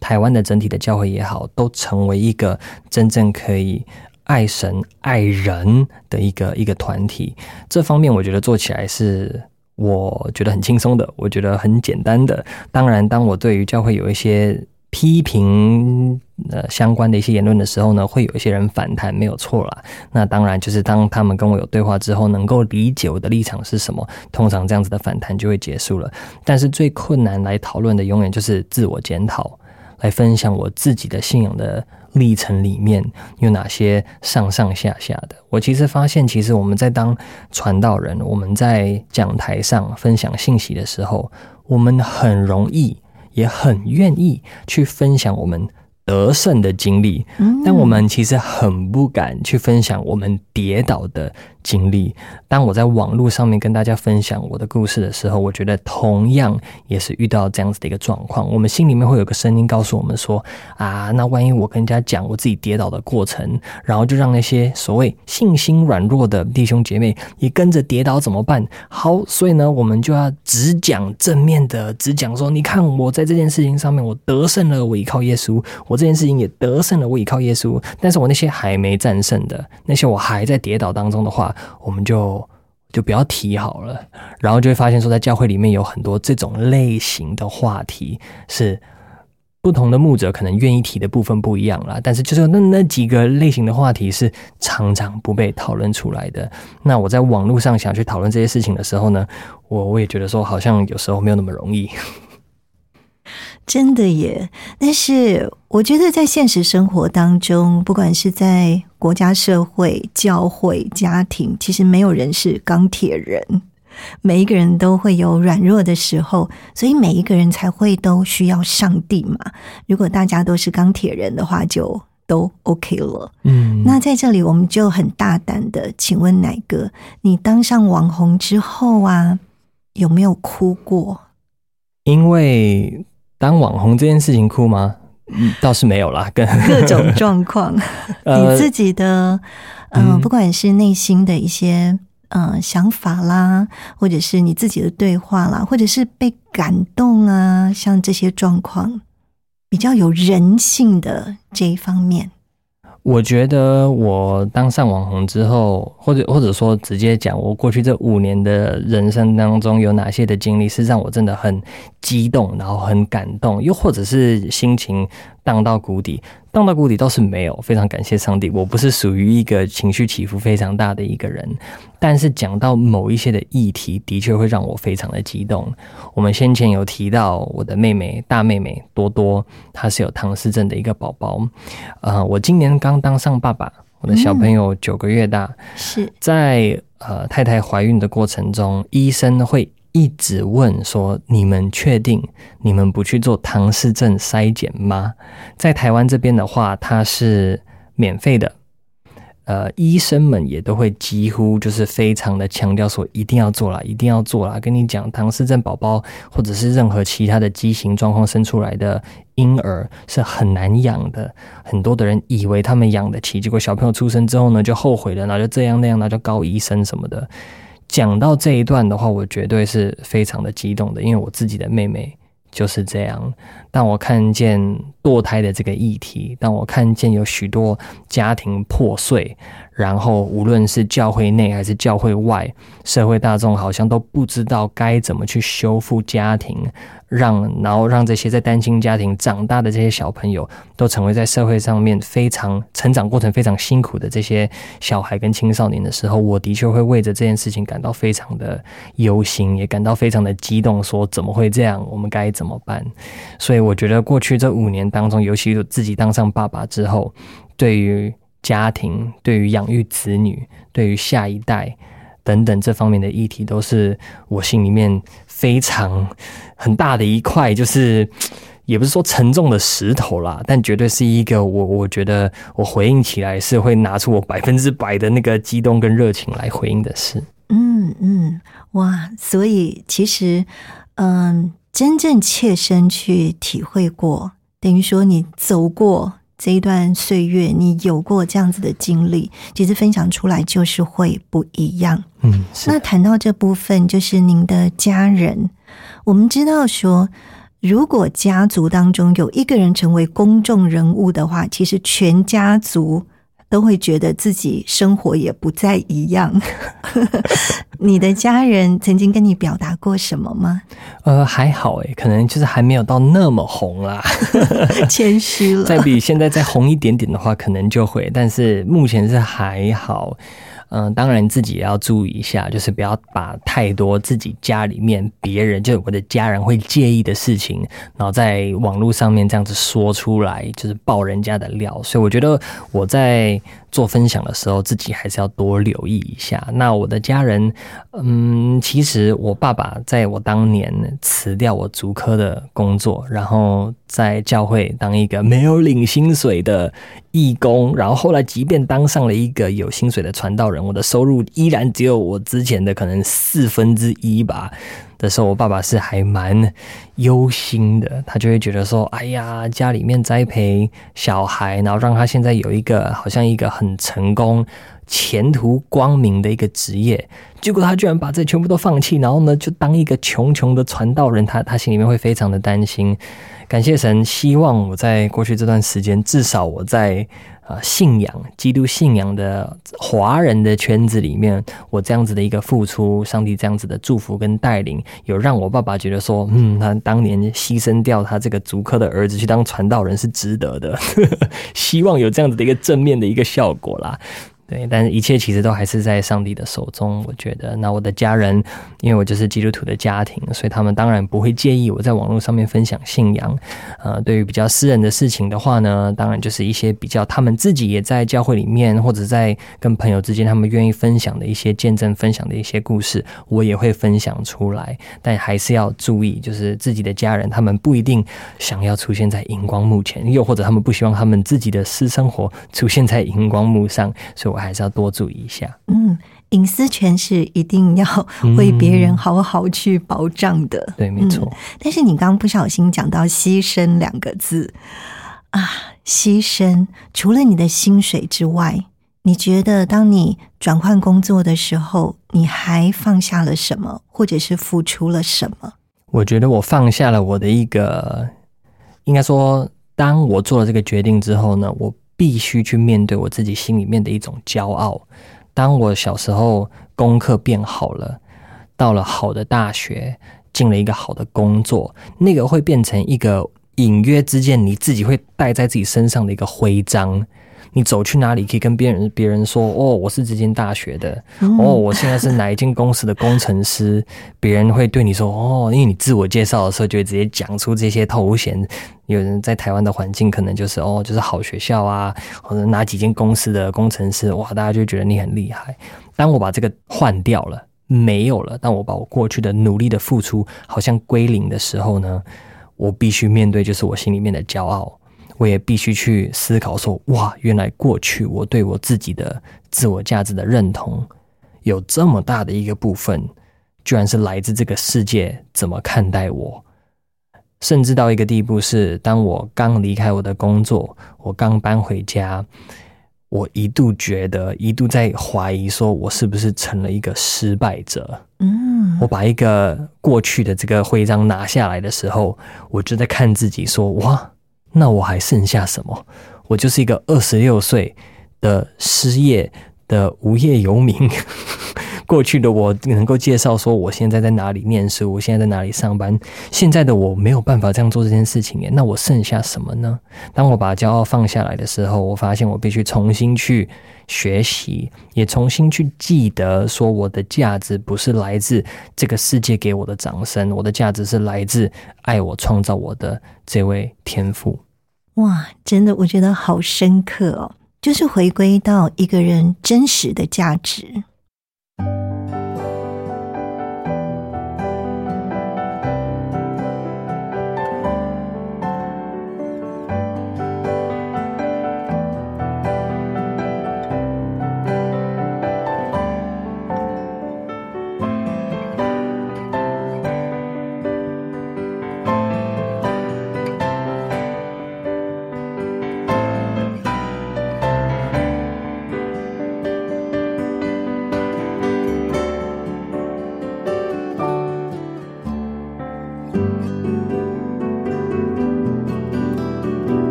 [SPEAKER 2] 台湾的整体的教会也好，都成为一个真正可以爱神爱人的一个一个团体。这方面我觉得做起来是我觉得很轻松的，我觉得很简单的。当然，当我对于教会有一些。批评呃相关的一些言论的时候呢，会有一些人反弹，没有错啦。那当然就是当他们跟我有对话之后，能够理解我的立场是什么，通常这样子的反弹就会结束了。但是最困难来讨论的，永远就是自我检讨，来分享我自己的信仰的历程里面有哪些上上下下的。我其实发现，其实我们在当传道人，我们在讲台上分享信息的时候，我们很容易。也很愿意去分享我们。得胜的经历，但我们其实很不敢去分享我们跌倒的经历。当我在网络上面跟大家分享我的故事的时候，我觉得同样也是遇到这样子的一个状况。我们心里面会有个声音告诉我们说：“啊，那万一我跟人家讲我自己跌倒的过程，然后就让那些所谓信心软弱的弟兄姐妹也跟着跌倒怎么办？”好，所以呢，我们就要只讲正面的，只讲说：“你看我在这件事情上面，我得胜了，我依靠耶稣。”我。这件事情也得胜了，我依靠耶稣。但是我那些还没战胜的，那些我还在跌倒当中的话，我们就就不要提好了。然后就会发现说，在教会里面有很多这种类型的话题，是不同的牧者可能愿意提的部分不一样啦。但是就是那那几个类型的话题是常常不被讨论出来的。那我在网络上想去讨论这些事情的时候呢，我我也觉得说，好像有时候没有那么容易。*laughs*
[SPEAKER 1] 真的耶！但是我觉得，在现实生活当中，不管是在国家、社会、教会、家庭，其实没有人是钢铁人，每一个人都会有软弱的时候，所以每一个人才会都需要上帝嘛。如果大家都是钢铁人的话，就都 OK 了。嗯，那在这里，我们就很大胆的请问奶哥，你当上网红之后啊，有没有哭过？
[SPEAKER 2] 因为。当网红这件事情哭吗？嗯，倒是没有啦，跟 *laughs*
[SPEAKER 1] 各种状况，*laughs* 你自己的嗯，不管是内心的一些嗯想法啦，或者是你自己的对话啦，或者是被感动啊，像这些状况，比较有人性的这一方面。
[SPEAKER 2] 我觉得我当上网红之后，或者或者说直接讲，我过去这五年的人生当中有哪些的经历是让我真的很激动，然后很感动，又或者是心情。荡到谷底，荡到谷底倒是没有。非常感谢上帝，我不是属于一个情绪起伏非常大的一个人。但是讲到某一些的议题，的确会让我非常的激动。我们先前有提到我的妹妹大妹妹多多，她是有唐氏症的一个宝宝。呃，我今年刚当上爸爸，我的小朋友九个月大，
[SPEAKER 1] 是
[SPEAKER 2] 在呃太太怀孕的过程中，医生会。一直问说：“你们确定你们不去做唐氏症筛检吗？”在台湾这边的话，它是免费的。呃，医生们也都会几乎就是非常的强调说：“一定要做啦，一定要做啦。”跟你讲，唐氏症宝宝或者是任何其他的畸形状况生出来的婴儿是很难养的。很多的人以为他们养得起，结果小朋友出生之后呢，就后悔了，然后就这样那样，然后就告医生什么的。讲到这一段的话，我绝对是非常的激动的，因为我自己的妹妹就是这样。当我看见堕胎的这个议题，当我看见有许多家庭破碎。然后，无论是教会内还是教会外，社会大众好像都不知道该怎么去修复家庭，让然后让这些在单亲家庭长大的这些小朋友，都成为在社会上面非常成长过程非常辛苦的这些小孩跟青少年的时候，我的确会为着这件事情感到非常的忧心，也感到非常的激动，说怎么会这样？我们该怎么办？所以，我觉得过去这五年当中，尤其自己当上爸爸之后，对于。家庭对于养育子女、对于下一代等等这方面的议题，都是我心里面非常很大的一块，就是也不是说沉重的石头啦，但绝对是一个我我觉得我回应起来是会拿出我百分之百的那个激动跟热情来回应的事。
[SPEAKER 1] 嗯嗯，哇！所以其实，嗯，真正切身去体会过，等于说你走过。这一段岁月，你有过这样子的经历，其实分享出来就是会不一样。
[SPEAKER 2] 嗯，
[SPEAKER 1] 那谈到这部分，就是您的家人，我们知道说，如果家族当中有一个人成为公众人物的话，其实全家族。都会觉得自己生活也不再一样。*laughs* 你的家人曾经跟你表达过什么吗？
[SPEAKER 2] 呃，还好诶，可能就是还没有到那么红啦，*laughs*
[SPEAKER 1] 谦虚了。*laughs*
[SPEAKER 2] 再比现在再红一点点的话，可能就会，但是目前是还好。嗯，当然自己也要注意一下，就是不要把太多自己家里面别人，就我的家人会介意的事情，然后在网络上面这样子说出来，就是爆人家的料。所以我觉得我在。做分享的时候，自己还是要多留意一下。那我的家人，嗯，其实我爸爸在我当年辞掉我足科的工作，然后在教会当一个没有领薪水的义工，然后后来即便当上了一个有薪水的传道人，我的收入依然只有我之前的可能四分之一吧。的时候，我爸爸是还蛮忧心的，他就会觉得说：“哎呀，家里面栽培小孩，然后让他现在有一个好像一个很成功、前途光明的一个职业，结果他居然把这全部都放弃，然后呢，就当一个穷穷的传道人，他他心里面会非常的担心。感谢神，希望我在过去这段时间，至少我在。”啊，信仰基督信仰的华人的圈子里面，我这样子的一个付出，上帝这样子的祝福跟带领，有让我爸爸觉得说，嗯，他当年牺牲掉他这个族科的儿子去当传道人是值得的，*laughs* 希望有这样子的一个正面的一个效果啦。对，但是一切其实都还是在上帝的手中。我觉得，那我的家人，因为我就是基督徒的家庭，所以他们当然不会介意我在网络上面分享信仰。呃，对于比较私人的事情的话呢，当然就是一些比较他们自己也在教会里面，或者在跟朋友之间，他们愿意分享的一些见证、分享的一些故事，我也会分享出来。但还是要注意，就是自己的家人，他们不一定想要出现在荧光幕前，又或者他们不希望他们自己的私生活出现在荧光幕上，所以。我还是要多注意一下。
[SPEAKER 1] 嗯，隐私权是一定要为别人好好去保障的。
[SPEAKER 2] 对，没错。
[SPEAKER 1] 但是你刚刚不小心讲到“牺牲”两个字啊，牺牲除了你的薪水之外，你觉得当你转换工作的时候，你还放下了什么，或者是付出了什么？
[SPEAKER 2] 我觉得我放下了我的一个，应该说，当我做了这个决定之后呢，我。必须去面对我自己心里面的一种骄傲。当我小时候功课变好了，到了好的大学，进了一个好的工作，那个会变成一个隐约之间你自己会带在自己身上的一个徽章。你走去哪里可以跟别人别人说哦，我是这间大学的哦，我现在是哪一间公司的工程师，别人会对你说哦，因为你自我介绍的时候就会直接讲出这些头衔。有人在台湾的环境可能就是哦，就是好学校啊，或者哪几间公司的工程师哇，大家就觉得你很厉害。当我把这个换掉了，没有了，当我把我过去的努力的付出好像归零的时候呢，我必须面对就是我心里面的骄傲。我也必须去思考说，哇，原来过去我对我自己的自我价值的认同，有这么大的一个部分，居然是来自这个世界怎么看待我，甚至到一个地步是，当我刚离开我的工作，我刚搬回家，我一度觉得，一度在怀疑，说我是不是成了一个失败者。
[SPEAKER 1] 嗯
[SPEAKER 2] 我把一个过去的这个徽章拿下来的时候，我就在看自己说：哇，那我还剩下什么？我就是一个二十六岁的失业的无业游民。*laughs* 过去的我能够介绍说我现在在哪里念书，我现在在哪里上班。现在的我没有办法这样做这件事情耶，那我剩下什么呢？当我把骄傲放下来的时候，我发现我必须重新去学习，也重新去记得说我的价值不是来自这个世界给我的掌声，我的价值是来自爱我、创造我的这位天赋。
[SPEAKER 1] 哇，真的，我觉得好深刻哦，就是回归到一个人真实的价值。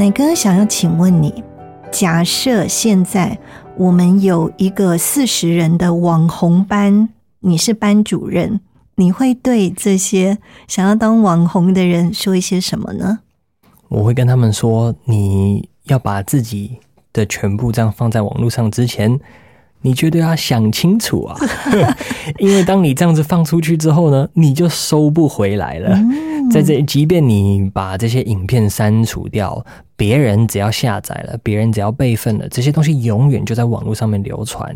[SPEAKER 1] 奶哥想要请问你，假设现在我们有一个四十人的网红班，你是班主任，你会对这些想要当网红的人说一些什么呢？
[SPEAKER 2] 我会跟他们说，你要把自己的全部这样放在网络上之前，你绝对要想清楚啊！*laughs* 因为当你这样子放出去之后呢，你就收不回来了。在这，即便你把这些影片删除掉，别人只要下载了，别人只要备份了，这些东西永远就在网络上面流传。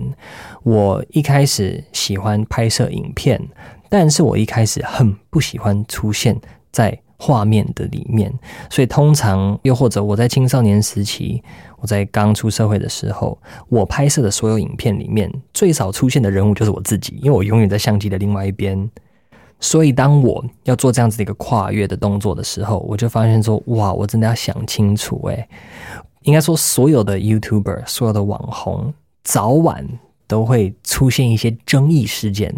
[SPEAKER 2] 我一开始喜欢拍摄影片，但是我一开始很不喜欢出现在画面的里面，所以通常又或者我在青少年时期，我在刚出社会的时候，我拍摄的所有影片里面最少出现的人物就是我自己，因为我永远在相机的另外一边。所以当我要做这样子的一个跨越的动作的时候，我就发现说，哇，我真的要想清楚诶，应该说所有的 YouTuber，所有的网红，早晚都会出现一些争议事件，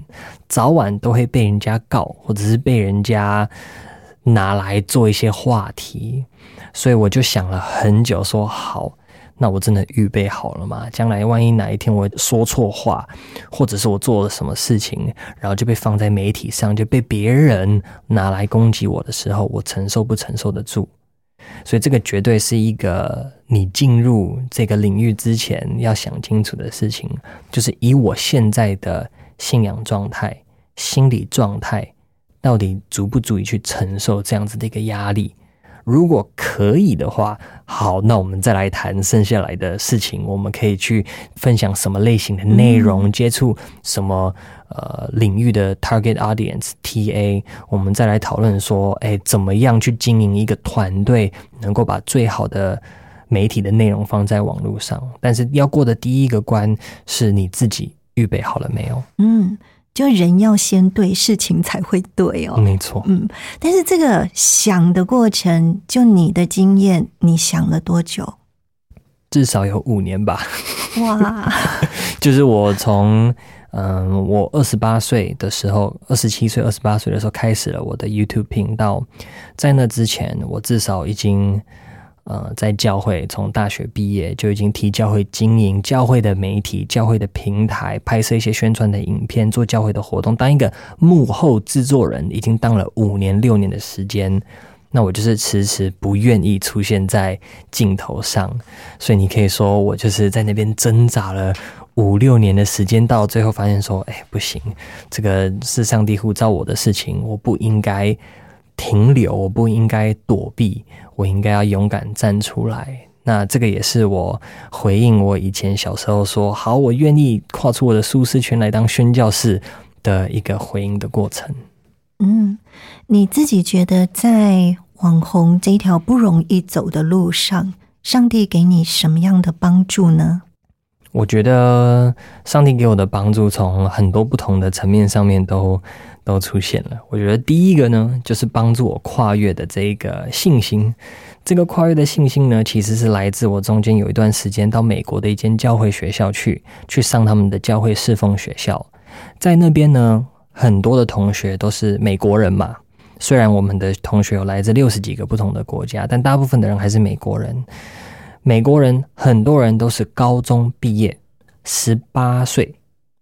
[SPEAKER 2] 早晚都会被人家告，或者是被人家拿来做一些话题。所以我就想了很久，说好。那我真的预备好了吗？将来万一哪一天我说错话，或者是我做了什么事情，然后就被放在媒体上，就被别人拿来攻击我的时候，我承受不承受得住？所以这个绝对是一个你进入这个领域之前要想清楚的事情，就是以我现在的信仰状态、心理状态，到底足不足以去承受这样子的一个压力？如果可以的话，好，那我们再来谈剩下来的事情。我们可以去分享什么类型的内容，接触什么呃领域的 target audience TA。我们再来讨论说，哎，怎么样去经营一个团队，能够把最好的媒体的内容放在网络上。但是要过的第一个关是你自己预备好了没有？
[SPEAKER 1] 嗯，就人要先对，事情才会对哦。
[SPEAKER 2] 没错，
[SPEAKER 1] 嗯，但是这个想的过程，就你的经验，你想了多久？
[SPEAKER 2] 至少有五年吧。
[SPEAKER 1] 哇，*laughs*
[SPEAKER 2] 就是我从嗯，我二十八岁的时候，二十七岁、二十八岁的时候开始了我的 YouTube 频道。在那之前，我至少已经呃在教会从大学毕业就已经替教会经营教会的媒体、教会的平台，拍摄一些宣传的影片，做教会的活动，当一个幕后制作人，已经当了五年、六年的时间。那我就是迟迟不愿意出现在镜头上，所以你可以说我就是在那边挣扎了五六年的时间，到最后发现说，哎，不行，这个是上帝呼召我的事情，我不应该停留，我不应该躲避，我应该要勇敢站出来。那这个也是我回应我以前小时候说，好，我愿意跨出我的舒适圈来当宣教士的一个回应的过程。
[SPEAKER 1] 嗯，你自己觉得在网红这条不容易走的路上，上帝给你什么样的帮助呢？
[SPEAKER 2] 我觉得上帝给我的帮助从很多不同的层面上面都都出现了。我觉得第一个呢，就是帮助我跨越的这一个信心。这个跨越的信心呢，其实是来自我中间有一段时间到美国的一间教会学校去，去上他们的教会侍奉学校，在那边呢。很多的同学都是美国人嘛，虽然我们的同学有来自六十几个不同的国家，但大部分的人还是美国人。美国人很多人都是高中毕业，十八岁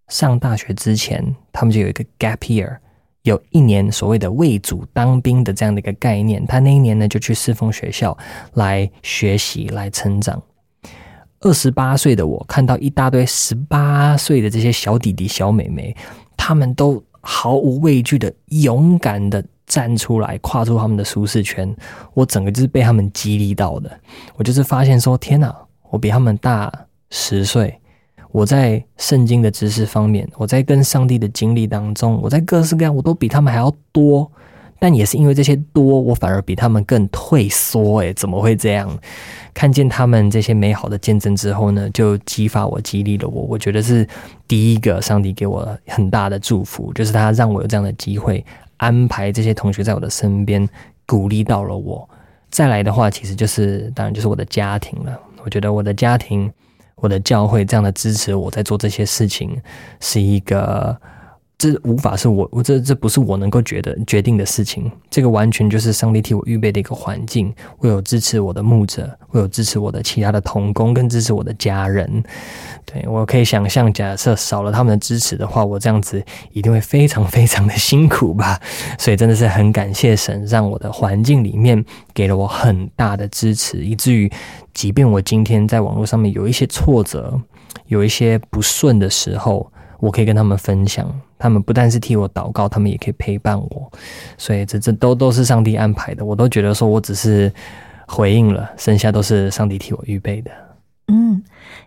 [SPEAKER 2] 上大学之前，他们就有一个 gap year，有一年所谓的为主当兵的这样的一个概念。他那一年呢，就去侍奉学校来学习、来成长。二十八岁的我看到一大堆十八岁的这些小弟弟、小妹妹，他们都。毫无畏惧的、勇敢的站出来，跨出他们的舒适圈。我整个就是被他们激励到的。我就是发现说，天哪，我比他们大十岁。我在圣经的知识方面，我在跟上帝的经历当中，我在各式各样，我都比他们还要多。但也是因为这些多，我反而比他们更退缩。诶，怎么会这样？看见他们这些美好的见证之后呢，就激发我、激励了我。我觉得是第一个上帝给我很大的祝福，就是他让我有这样的机会，安排这些同学在我的身边，鼓励到了我。再来的话，其实就是当然就是我的家庭了。我觉得我的家庭、我的教会这样的支持我在做这些事情，是一个。这无法是我，我这这不是我能够觉得决定的事情。这个完全就是上帝替我预备的一个环境。我有支持我的牧者，我有支持我的其他的同工，跟支持我的家人。对我可以想象，假设少了他们的支持的话，我这样子一定会非常非常的辛苦吧。*laughs* 所以真的是很感谢神，让我的环境里面给了我很大的支持，以至于即便我今天在网络上面有一些挫折，有一些不顺的时候。我可以跟他们分享，他们不但是替我祷告，他们也可以陪伴我，所以这这都都是上帝安排的。我都觉得说我只是回应了，剩下都是上帝替我预备的。
[SPEAKER 1] 嗯，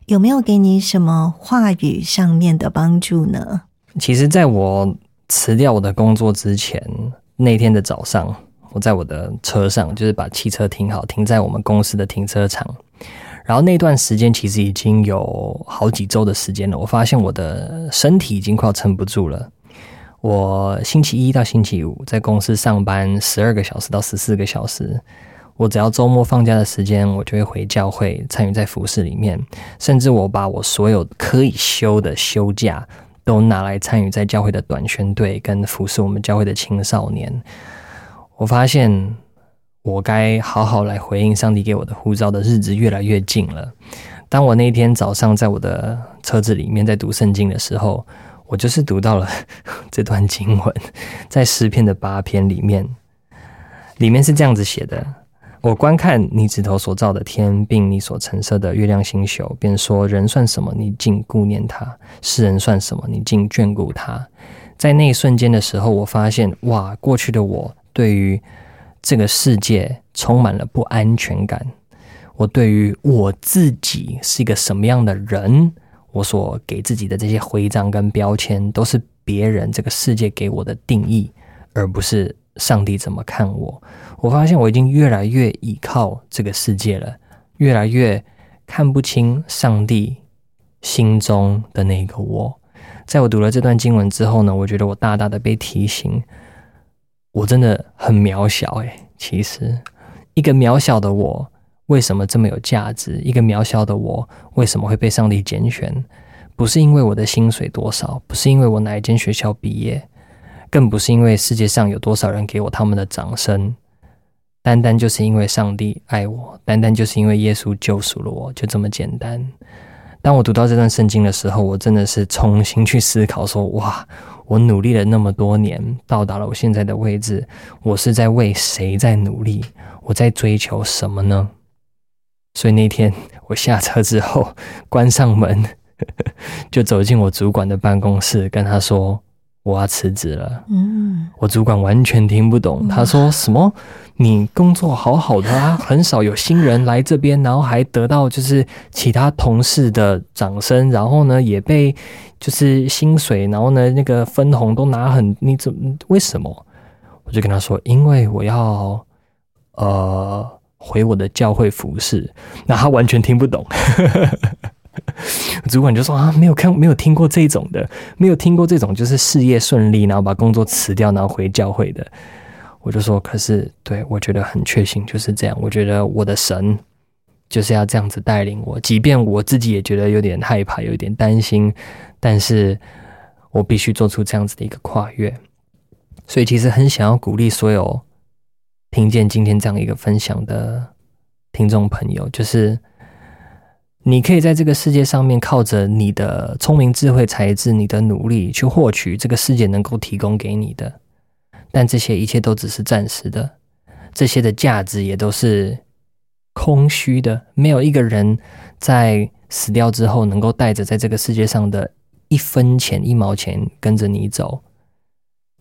[SPEAKER 1] 有没有给你什么话语上面的帮助呢？
[SPEAKER 2] 其实，在我辞掉我的工作之前，那天的早上，我在我的车上，就是把汽车停好，停在我们公司的停车场。然后那段时间其实已经有好几周的时间了，我发现我的身体已经快要撑不住了。我星期一到星期五在公司上班十二个小时到十四个小时，我只要周末放假的时间，我就会回教会参与在服饰里面，甚至我把我所有可以休的休假都拿来参与在教会的短宣队跟服侍我们教会的青少年。我发现。我该好好来回应上帝给我的呼召的日子越来越近了。当我那天早上在我的车子里面在读圣经的时候，我就是读到了 *laughs* 这段经文，在诗篇的八篇里面，里面是这样子写的：我观看你指头所造的天，并你所陈设的月亮星宿，便说：人算什么？你竟顾念他；世人算什么？你竟眷顾他。在那一瞬间的时候，我发现，哇，过去的我对于。这个世界充满了不安全感。我对于我自己是一个什么样的人，我所给自己的这些徽章跟标签，都是别人这个世界给我的定义，而不是上帝怎么看我。我发现我已经越来越依靠这个世界了，越来越看不清上帝心中的那个我。在我读了这段经文之后呢，我觉得我大大的被提醒。我真的很渺小诶，其实一个渺小的我，为什么这么有价值？一个渺小的我，为什么会被上帝拣选？不是因为我的薪水多少，不是因为我哪一间学校毕业，更不是因为世界上有多少人给我他们的掌声，单单就是因为上帝爱我，单单就是因为耶稣救赎了我，就这么简单。当我读到这段圣经的时候，我真的是重新去思考说：哇，我努力了那么多年，到达了我现在的位置，我是在为谁在努力？我在追求什么呢？所以那天我下车之后，关上门，*laughs* 就走进我主管的办公室，跟他说。我要辞职了。嗯，我主管完全听不懂。他说什么？你工作好好的啊，很少有新人来这边，然后还得到就是其他同事的掌声，然后呢也被就是薪水，然后呢那个分红都拿很，你怎么为什么？我就跟他说，因为我要呃回我的教会服饰。那他完全听不懂。*laughs* 主管就说啊，没有看，没有听过这种的，没有听过这种就是事业顺利，然后把工作辞掉，然后回教会的。我就说，可是对我觉得很确信就是这样。我觉得我的神就是要这样子带领我，即便我自己也觉得有点害怕，有点担心，但是我必须做出这样子的一个跨越。所以其实很想要鼓励所有听见今天这样一个分享的听众朋友，就是。你可以在这个世界上面靠着你的聪明、智慧、才智、你的努力去获取这个世界能够提供给你的，但这些一切都只是暂时的，这些的价值也都是空虚的。没有一个人在死掉之后能够带着在这个世界上的一分钱、一毛钱跟着你走。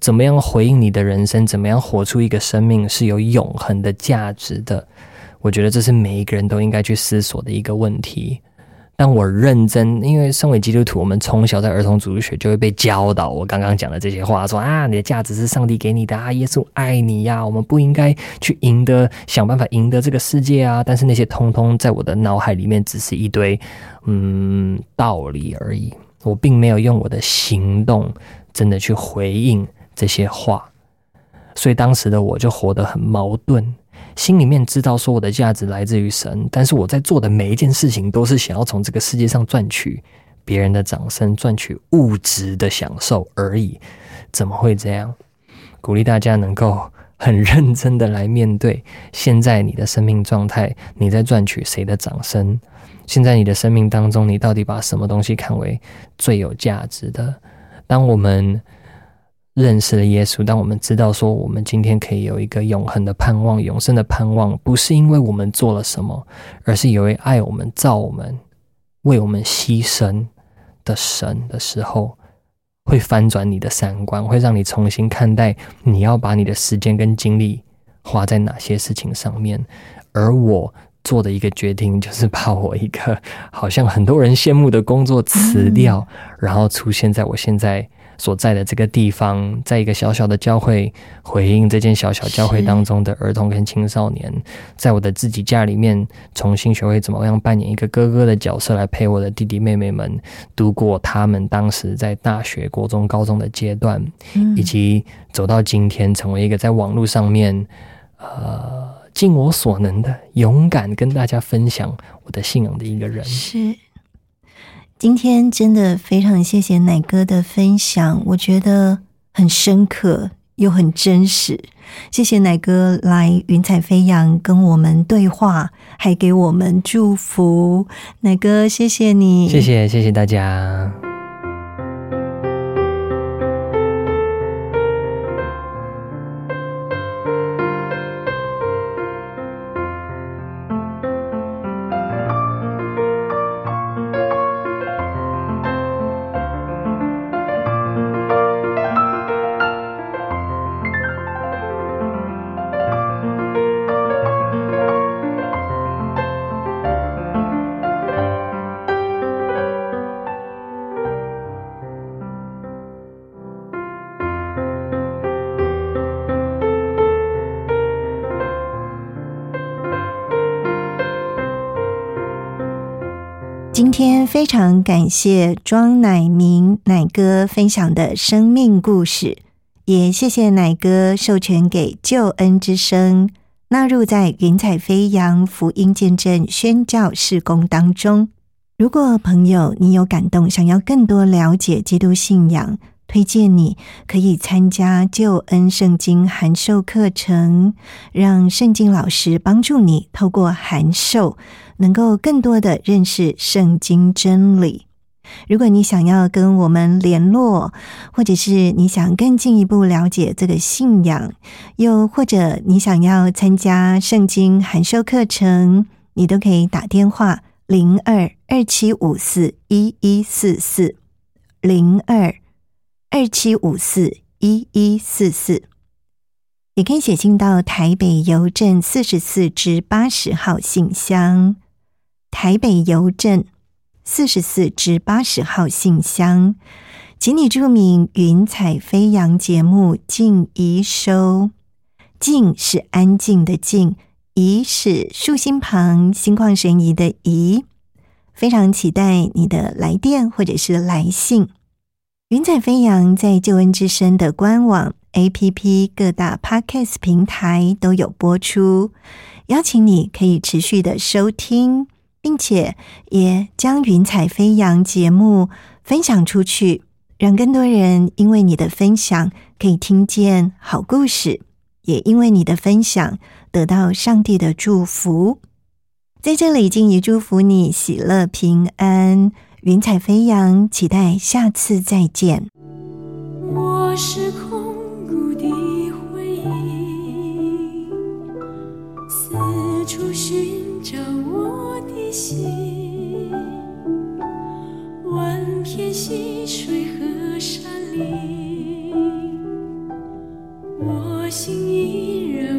[SPEAKER 2] 怎么样回应你的人生？怎么样活出一个生命是有永恒的价值的？我觉得这是每一个人都应该去思索的一个问题。但我认真，因为身为基督徒，我们从小在儿童主日学就会被教导我刚刚讲的这些话，说啊，你的价值是上帝给你的啊，耶稣爱你呀，我们不应该去赢得，想办法赢得这个世界啊。但是那些通通在我的脑海里面只是一堆嗯道理而已，我并没有用我的行动真的去回应这些话，所以当时的我就活得很矛盾。心里面知道说我的价值来自于神，但是我在做的每一件事情都是想要从这个世界上赚取别人的掌声，赚取物质的享受而已。怎么会这样？鼓励大家能够很认真的来面对现在你的生命状态，你在赚取谁的掌声？现在你的生命当中，你到底把什么东西看为最有价值的？当我们。认识了耶稣，当我们知道说我们今天可以有一个永恒的盼望、永生的盼望，不是因为我们做了什么，而是有位爱我们、造我们、为我们牺牲的神的时候，会翻转你的三观，会让你重新看待你要把你的时间跟精力花在哪些事情上面。而我做的一个决定，就是把我一个好像很多人羡慕的工作辞掉，然后出现在我现在。所在的这个地方，在一个小小的教会，回应这间小小教会当中的儿童跟青少年，在我的自己家里面，重新学会怎么样扮演一个哥哥的角色，来陪我的弟弟妹妹们度过他们当时在大学、国中、高中的阶段，以及走到今天，成为一个在网络上面，呃，尽我所能的勇敢跟大家分享我的信仰的一个人。
[SPEAKER 1] 是。今天真的非常谢谢奶哥的分享，我觉得很深刻又很真实。谢谢奶哥来云彩飞扬跟我们对话，还给我们祝福。奶哥，谢谢你，
[SPEAKER 2] 谢谢谢谢大家。
[SPEAKER 1] 常感谢庄乃明奶哥分享的生命故事，也谢谢奶哥授权给救恩之声纳入在云彩飞扬福音见证宣教事工当中。如果朋友你有感动，想要更多了解基督信仰，推荐你可以参加救恩圣经函授课程，让圣经老师帮助你透过函授。能够更多的认识圣经真理。如果你想要跟我们联络，或者是你想更进一步了解这个信仰，又或者你想要参加圣经函授课程，你都可以打电话零二二七五四一一四四。零二二七五四一一四四，也可以写信到台北邮政四十四至八十号信箱，台北邮政。四十四至八十号信箱，请你注明“云彩飞扬”节目静怡收。静是安静的静，怡是竖心旁心旷神怡的怡。非常期待你的来电或者是来信。云彩飞扬在救恩之声的官网、APP、各大 Podcast 平台都有播出，邀请你可以持续的收听。并且也将《云彩飞扬》节目分享出去，让更多人因为你的分享可以听见好故事，也因为你的分享得到上帝的祝福。在这里，敬怡祝福你喜乐平安，云彩飞扬，期待下次再见。
[SPEAKER 3] 我是空心，万片溪水和山林，我心依然